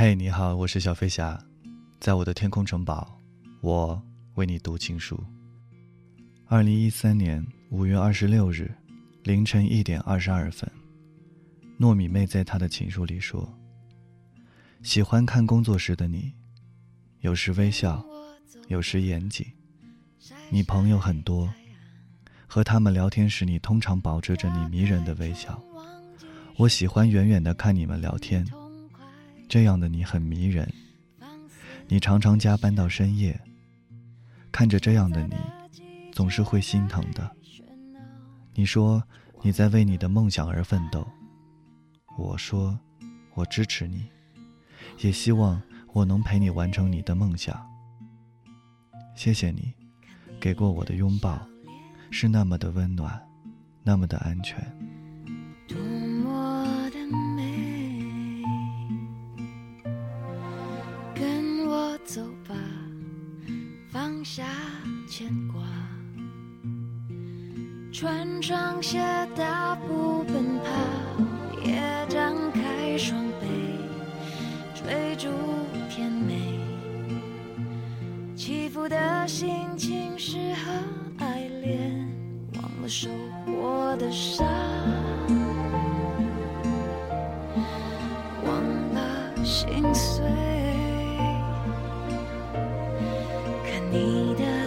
嘿，你好，我是小飞侠，在我的天空城堡，我为你读情书。二零一三年五月二十六日凌晨一点二十二分，糯米妹在她的情书里说：“喜欢看工作时的你，有时微笑，有时严谨。你朋友很多，和他们聊天时，你通常保持着你迷人的微笑。我喜欢远远的看你们聊天。”这样的你很迷人，你常常加班到深夜。看着这样的你，总是会心疼的。你说你在为你的梦想而奋斗，我说我支持你，也希望我能陪你完成你的梦想。谢谢你，给过我的拥抱，是那么的温暖，那么的安全。牵挂，穿上鞋，大步奔跑，也张开双臂，追逐甜美。起伏的心情适合爱恋，忘了受过的伤，忘了心碎。你的